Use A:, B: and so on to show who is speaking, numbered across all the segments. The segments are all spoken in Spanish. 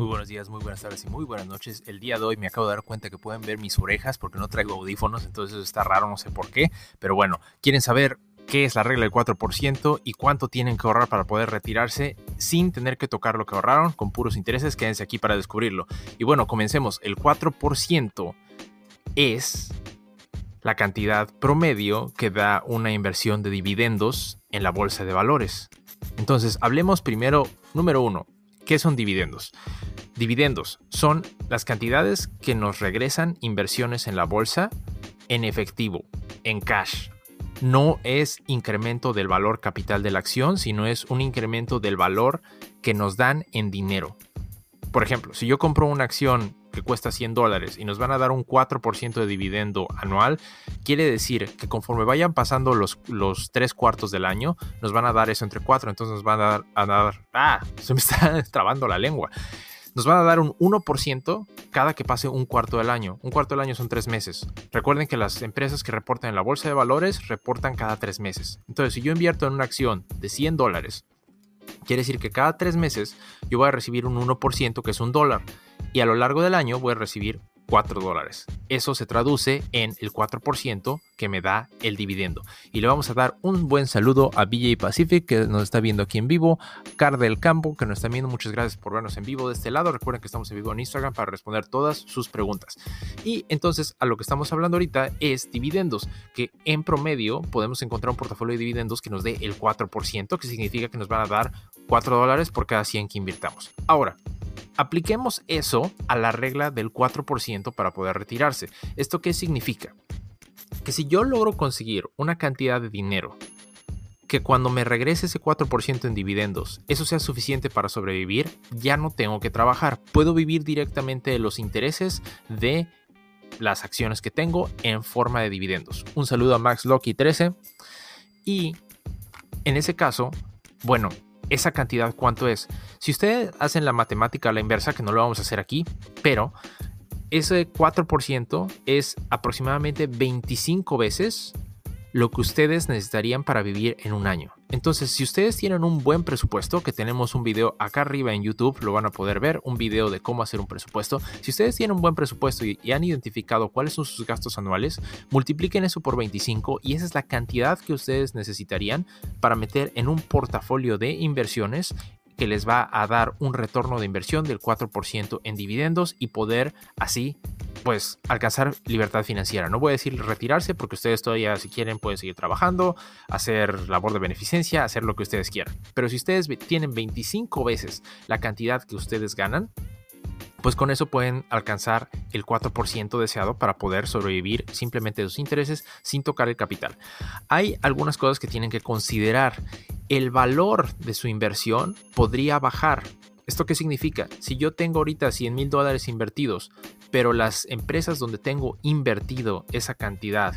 A: Muy buenos días, muy buenas tardes y muy buenas noches. El día de hoy me acabo de dar cuenta que pueden ver mis orejas porque no traigo audífonos, entonces eso está raro, no sé por qué. Pero bueno, quieren saber qué es la regla del 4% y cuánto tienen que ahorrar para poder retirarse sin tener que tocar lo que ahorraron con puros intereses. Quédense aquí para descubrirlo. Y bueno, comencemos. El 4% es la cantidad promedio que da una inversión de dividendos en la bolsa de valores. Entonces, hablemos primero, número uno, ¿qué son dividendos? Dividendos son las cantidades que nos regresan inversiones en la bolsa en efectivo, en cash. No es incremento del valor capital de la acción, sino es un incremento del valor que nos dan en dinero. Por ejemplo, si yo compro una acción que cuesta 100 dólares y nos van a dar un 4% de dividendo anual, quiere decir que conforme vayan pasando los, los 3 cuartos del año, nos van a dar eso entre 4, entonces nos van a dar, a dar, ah, se me está trabando la lengua nos van a dar un 1% cada que pase un cuarto del año. Un cuarto del año son tres meses. Recuerden que las empresas que reportan en la bolsa de valores reportan cada tres meses. Entonces, si yo invierto en una acción de 100 dólares, quiere decir que cada tres meses yo voy a recibir un 1% que es un dólar. Y a lo largo del año voy a recibir 4 dólares. Eso se traduce en el 4% que me da el dividendo. Y le vamos a dar un buen saludo a BJ Pacific que nos está viendo aquí en vivo, Car del Campo que nos está viendo. Muchas gracias por vernos en vivo de este lado. Recuerden que estamos en vivo en Instagram para responder todas sus preguntas. Y entonces a lo que estamos hablando ahorita es dividendos, que en promedio podemos encontrar un portafolio de dividendos que nos dé el 4%, que significa que nos van a dar 4 dólares por cada 100 que invirtamos. Ahora, Apliquemos eso a la regla del 4% para poder retirarse. ¿Esto qué significa? Que si yo logro conseguir una cantidad de dinero que cuando me regrese ese 4% en dividendos, eso sea suficiente para sobrevivir, ya no tengo que trabajar. Puedo vivir directamente de los intereses de las acciones que tengo en forma de dividendos. Un saludo a Max Loki 13. Y en ese caso, bueno, esa cantidad cuánto es. Si ustedes hacen la matemática a la inversa, que no lo vamos a hacer aquí, pero ese 4% es aproximadamente 25 veces lo que ustedes necesitarían para vivir en un año. Entonces, si ustedes tienen un buen presupuesto, que tenemos un video acá arriba en YouTube, lo van a poder ver, un video de cómo hacer un presupuesto. Si ustedes tienen un buen presupuesto y, han identificado cuáles son sus gastos anuales, multipliquen eso por 25 y esa es la cantidad que ustedes necesitarían para meter en un portafolio de inversiones que les va a dar un retorno de inversión del 4% en dividendos y poder así pues alcanzar libertad financiera. No voy a decir retirarse porque ustedes todavía si quieren pueden seguir trabajando, hacer labor de beneficencia, hacer lo que ustedes quieran. Pero si ustedes tienen 25 veces la cantidad que ustedes ganan, pues con eso pueden alcanzar el 4% deseado para poder sobrevivir simplemente de sus intereses sin tocar el capital. Hay algunas cosas que tienen que considerar. El valor de su inversión podría bajar ¿Esto qué significa? Si yo tengo ahorita 100 mil dólares invertidos, pero las empresas donde tengo invertido esa cantidad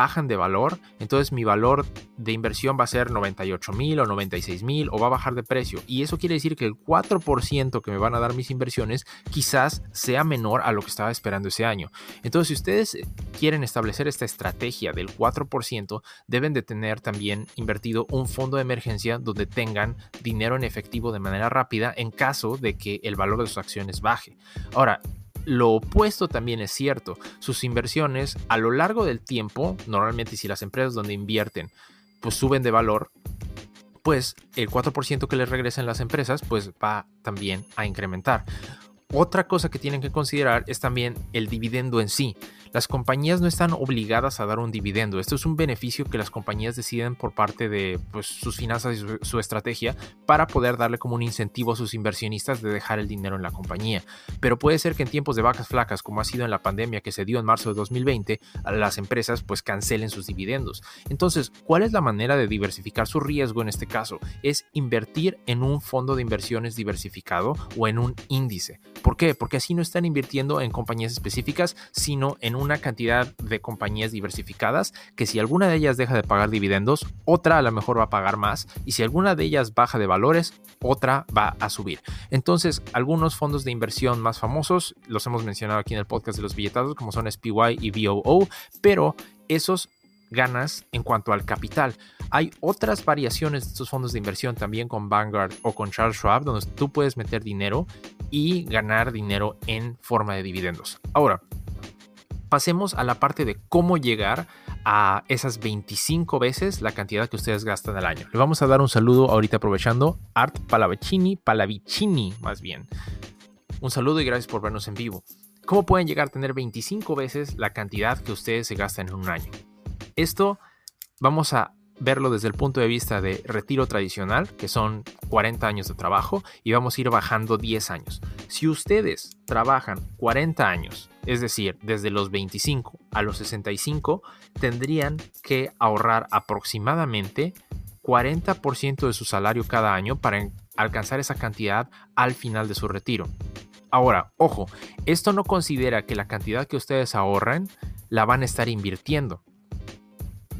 A: bajan de valor, entonces mi valor de inversión va a ser 98 mil o 96 mil o va a bajar de precio. Y eso quiere decir que el 4% que me van a dar mis inversiones quizás sea menor a lo que estaba esperando ese año. Entonces, si ustedes quieren establecer esta estrategia del 4%, deben de tener también invertido un fondo de emergencia donde tengan dinero en efectivo de manera rápida en caso de que el valor de sus acciones baje. Ahora, lo opuesto también es cierto. Sus inversiones a lo largo del tiempo, normalmente si las empresas donde invierten pues suben de valor, pues el 4% que les regresen las empresas pues va también a incrementar. Otra cosa que tienen que considerar es también el dividendo en sí. Las compañías no están obligadas a dar un dividendo. Esto es un beneficio que las compañías deciden por parte de pues, sus finanzas y su, estrategia para poder darle como un incentivo a sus inversionistas de dejar el dinero en la compañía. Pero puede ser que en tiempos de vacas flacas, como ha sido en la pandemia que se dio en marzo de 2020, las empresas pues cancelen sus dividendos. Entonces, ¿cuál es la manera de diversificar su riesgo en este caso? Es invertir en un fondo de inversiones diversificado o en un índice. ¿Por qué? Porque así no están invirtiendo en compañías específicas, sino en una cantidad de compañías diversificadas que si alguna de ellas deja de pagar dividendos, otra a lo mejor va a pagar más y si alguna de ellas baja de valores, otra va a subir. Entonces, algunos fondos de inversión más famosos, los hemos mencionado aquí en el podcast de los billetados, como son SPY y VOO, pero esos ganas en cuanto al capital. Hay otras variaciones de estos fondos de inversión también con Vanguard o con Charles Schwab, donde tú puedes meter dinero y ganar dinero en forma de dividendos. Ahora, pasemos a la parte de cómo llegar a esas 25 veces la cantidad que ustedes gastan al año. Le vamos a dar un saludo ahorita aprovechando Art Palavicini, Palavicini más bien. Un saludo y gracias por vernos en vivo. ¿Cómo pueden llegar a tener 25 veces la cantidad que ustedes se gastan en un año? Esto vamos a verlo desde el punto de vista de retiro tradicional, que son 40 años de trabajo, y vamos a ir bajando 10 años. Si ustedes trabajan 40 años, es decir, desde los 25 a los 65, tendrían que ahorrar aproximadamente 40% de su salario cada año para alcanzar esa cantidad al final de su retiro. Ahora, ojo, esto no considera que la cantidad que ustedes ahorran la van a estar invirtiendo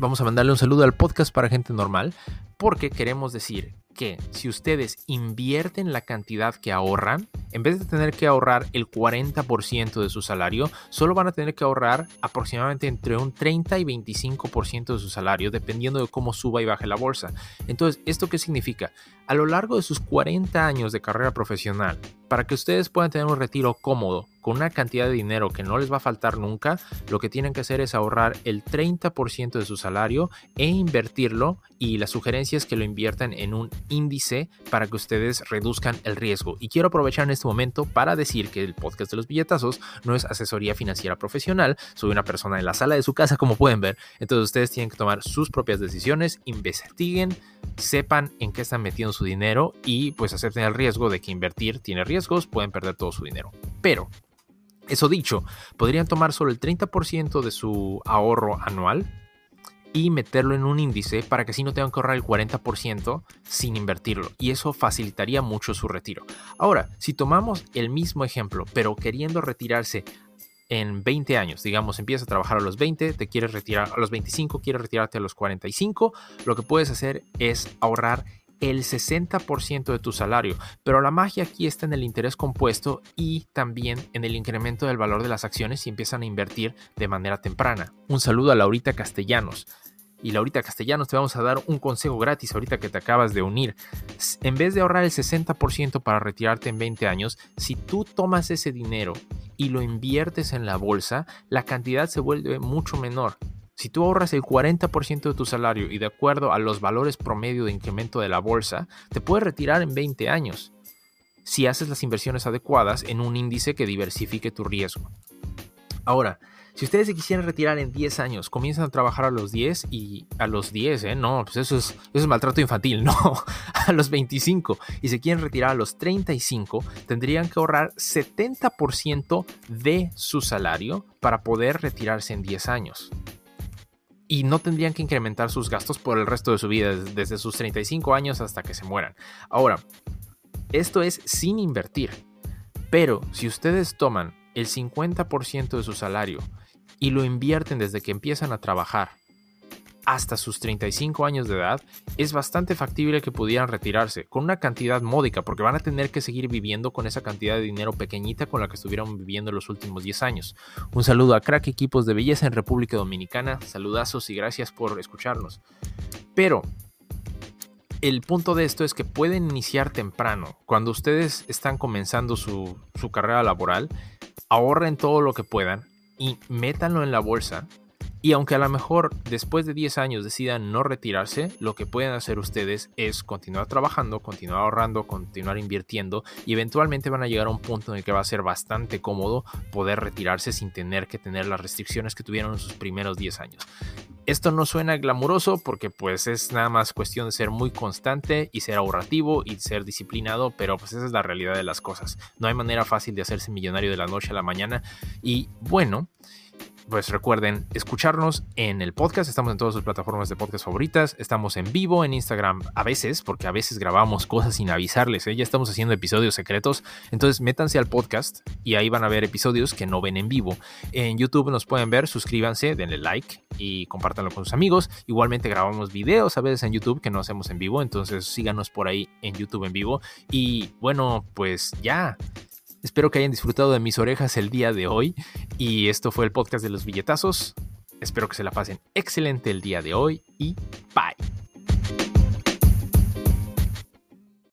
A: vamos a mandarle un saludo al podcast para gente normal, porque queremos decir que si ustedes invierten la cantidad que ahorran, en vez de tener que ahorrar el 40% de su salario, solo van a tener que ahorrar aproximadamente entre un 30 y 25% de su salario, dependiendo de cómo suba y baje la bolsa. Entonces, ¿esto qué significa? A lo largo de sus 40 años de carrera profesional, para que ustedes puedan tener un retiro cómodo, con una cantidad de dinero que no les va a faltar nunca, lo que tienen que hacer es ahorrar el 30% de su salario e invertirlo y la sugerencia es que lo inviertan en un índice para que ustedes reduzcan el riesgo. Y quiero aprovechar en este momento para decir que el podcast de los billetazos no es asesoría financiera profesional, soy una persona en la sala de su casa como pueden ver, entonces ustedes tienen que tomar sus propias decisiones, investiguen, sepan en qué están metiendo su dinero y pues acepten el riesgo de que invertir tiene riesgos, pueden perder todo su dinero. Pero eso dicho, podrían tomar solo el 30% de su ahorro anual y meterlo en un índice para que así no tengan que ahorrar el 40% sin invertirlo y eso facilitaría mucho su retiro. Ahora, si tomamos el mismo ejemplo, pero queriendo retirarse en 20 años, digamos, empiezas a trabajar a los 20, te quieres retirar a los 25, quieres retirarte a los 45, lo que puedes hacer es ahorrar el 60% de tu salario, pero la magia aquí está en el interés compuesto y también en el incremento del valor de las acciones si empiezan a invertir de manera temprana. Un saludo a Laurita Castellanos. Y Laurita Castellanos, te vamos a dar un consejo gratis ahorita que te acabas de unir. En vez de ahorrar el 60% para retirarte en 20 años, si tú tomas ese dinero y lo inviertes en la bolsa, la cantidad se vuelve mucho menor. Si tú ahorras el 40% de tu salario y de acuerdo a los valores promedio de incremento de la bolsa, te puedes retirar en 20 años si haces las inversiones adecuadas en un índice que diversifique tu riesgo. Ahora, si ustedes se quisieran retirar en 10 años, comienzan a trabajar a los 10 y a los 10, ¿eh? No, pues eso es, eso es maltrato infantil, no, a los 25 y se quieren retirar a los 35, tendrían que ahorrar 70% de su salario para poder retirarse en 10 años y no tendrían que incrementar sus gastos por el resto de su vida, desde sus 35 años hasta que se mueran. Ahora, esto es sin invertir, pero si ustedes toman el 50% de su salario y lo invierten desde que empiezan a trabajar hasta sus 35 años de edad, es bastante factible que pudieran retirarse con una cantidad módica, porque van a tener que seguir viviendo con esa cantidad de dinero pequeñita con la que estuvieron viviendo los últimos 10 años. Un saludo a Crack Equipos de Belleza en República Dominicana, saludazos y gracias por escucharnos. Pero el punto de esto es que pueden iniciar temprano. Cuando ustedes están comenzando su, su carrera laboral, ahorren todo lo que puedan y métanlo en la bolsa y aunque a lo mejor después de 10 años decidan no retirarse, lo que pueden hacer ustedes es continuar trabajando, continuar ahorrando, continuar invirtiendo y eventualmente van a llegar a un punto en el que va a ser bastante cómodo poder retirarse sin tener que tener las restricciones que tuvieron en sus primeros 10 años. Esto no suena glamuroso porque pues es nada más cuestión de ser muy constante y ser ahorrativo y ser disciplinado, pero pues esa es la realidad de las cosas. No hay manera fácil de hacerse millonario de la noche a la mañana y bueno, pues recuerden escucharnos en el podcast. Estamos en todas sus plataformas de podcast favoritas. Estamos en vivo en Instagram a veces, porque a veces grabamos cosas sin avisarles. ¿eh? Ya estamos haciendo episodios secretos. Entonces métanse al podcast y ahí van a ver episodios que no ven en vivo. En YouTube nos pueden ver, suscríbanse, denle like y compártanlo con sus amigos. Igualmente grabamos videos a veces en YouTube que no hacemos en vivo. Entonces síganos por ahí en YouTube en vivo. Y bueno, pues ya. Espero que hayan disfrutado de mis orejas el día de hoy y esto fue el podcast de los billetazos. Espero que se la pasen excelente el día de hoy y bye.